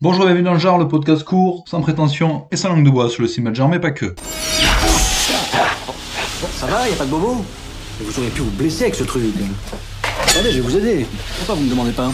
Bonjour et bienvenue dans le genre, le podcast court, sans prétention et sans langue de bois sur le cinéma de mais pas que. Ça va, y a pas de bobo Vous auriez pu vous blesser avec ce truc. Attendez, je vais vous aider. Pourquoi vous me demandez pas?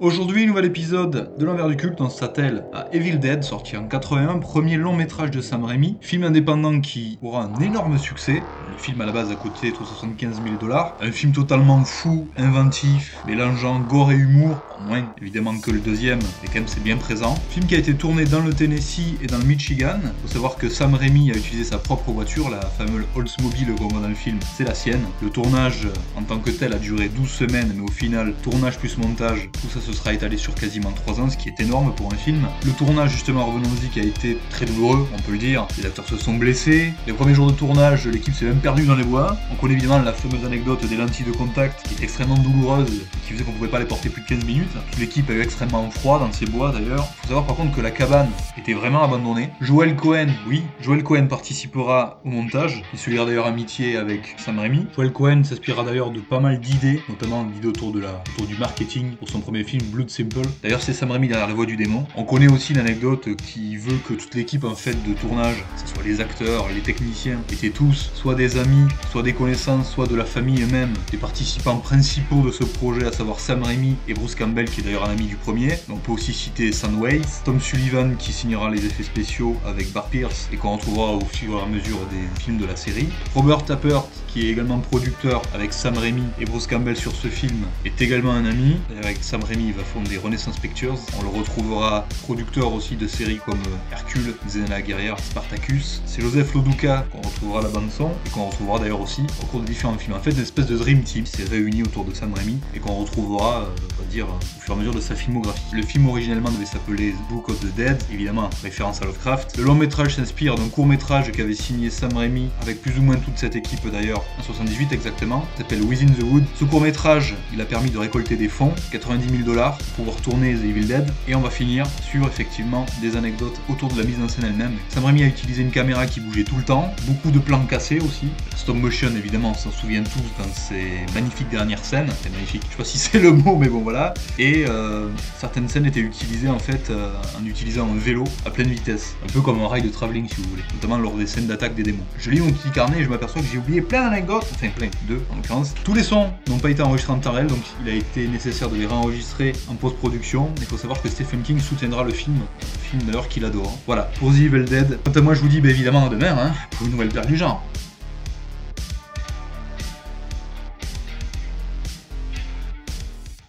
Aujourd'hui, nouvel épisode de l'envers du culte, on s'attelle à Evil Dead, sorti en 81, premier long métrage de Sam Raimi, film indépendant qui aura un énorme succès. Le film à la base a coûté 75 000 dollars. Un film totalement fou, inventif, mélangeant gore et humour, moins évidemment que le deuxième, mais quand même c'est bien présent. Film qui a été tourné dans le Tennessee et dans le Michigan. Faut savoir que Sam Raimi a utilisé sa propre voiture, la fameuse Oldsmobile qu'on voit dans le film, c'est la sienne. Le tournage en tant que tel a duré 12 semaines, mais au final, tournage plus montage, tout ça se sera étalé sur quasiment 3 ans, ce qui est énorme pour un film. Le tournage, justement, revenons-y, qui a été très douloureux, on peut le dire. Les acteurs se sont blessés. Les premiers jours de tournage, l'équipe s'est même perdue dans les bois. On connaît évidemment la fameuse anecdote des lentilles de contact, qui est extrêmement douloureuse, et qui faisait qu'on pouvait pas les porter plus de 15 minutes. L'équipe a eu extrêmement froid dans ces bois d'ailleurs. Faut savoir par contre que la cabane était vraiment abandonnée. Joel Cohen, oui, Joel Cohen participera au montage. Il se liera d'ailleurs amitié avec Sam Raimi. Joel Cohen s'inspirera d'ailleurs de pas mal d'idées, notamment d'idées autour, de la, autour du marketing pour son premier film Blood Simple. D'ailleurs, c'est Sam Raimi derrière la voix du démon. On connaît aussi l'anecdote qui veut que toute l'équipe en fait de tournage, que ce soit les acteurs, les techniciens, étaient tous soit des amis, soit des connaissances, soit de la famille eux-mêmes, des participants principaux de ce projet, à savoir Sam Raimi et Bruce Campbell, qui est d'ailleurs un ami du premier. On peut aussi citer Sandways, Tom Sullivan qui signera les effets spéciaux avec Bar Pierce et qu'on retrouvera au fur et à mesure des films de la série. Robert Tappert, qui est également producteur avec Sam Raimi et Bruce Campbell sur ce film, est également un ami. Avec Sam Raimi, il va fonder Renaissance Pictures. On le retrouvera producteur aussi de séries comme Hercule, Xena la guerrière, Spartacus. C'est Joseph Loduca qu'on retrouvera à la bande son et qu'on retrouvera d'ailleurs aussi au cours de différents films. En fait, une espèce de dream team s'est réuni autour de Sam Raimi et qu'on retrouvera, euh, on va dire, au fur et à mesure de sa filmographie. Le film originellement devait s'appeler Book of the Dead, évidemment référence à Lovecraft. Le long métrage s'inspire d'un court métrage qu'avait signé Sam Raimi avec plus ou moins toute cette équipe d'ailleurs en 78 exactement, s'appelle Within the Wood. Ce court métrage, il a permis de récolter des fonds, 90 000 dollars, pour pouvoir tourner The Evil Dead, et on va finir sur effectivement des anecdotes autour de la mise en scène elle-même. Sam Raimi a utilisé une caméra qui bougeait tout le temps, beaucoup de plans cassés aussi, stop motion évidemment, on s'en souvient tous dans ces magnifiques dernières scènes, c'est magnifique, je sais pas si c'est le mot, mais bon voilà, et euh, certaines scènes étaient utilisées en fait euh, en utilisant un vélo à pleine vitesse, un peu comme un rail de travelling si vous voulez, notamment lors des scènes d'attaque des démons. Je lis mon petit carnet et je m'aperçois que j'ai oublié plein d'anecdotes, enfin plein, deux en l'occurrence. Tous les sons n'ont pas été enregistrés en temps réel, donc il a été nécessaire de les réenregistrer en post-production. Il faut savoir que Stephen King soutiendra le film, film d'ailleurs qu'il adore. Voilà, pour The Evil Dead. Quant à moi, je vous dis bah, évidemment à demain, hein, pour une nouvelle paire du genre.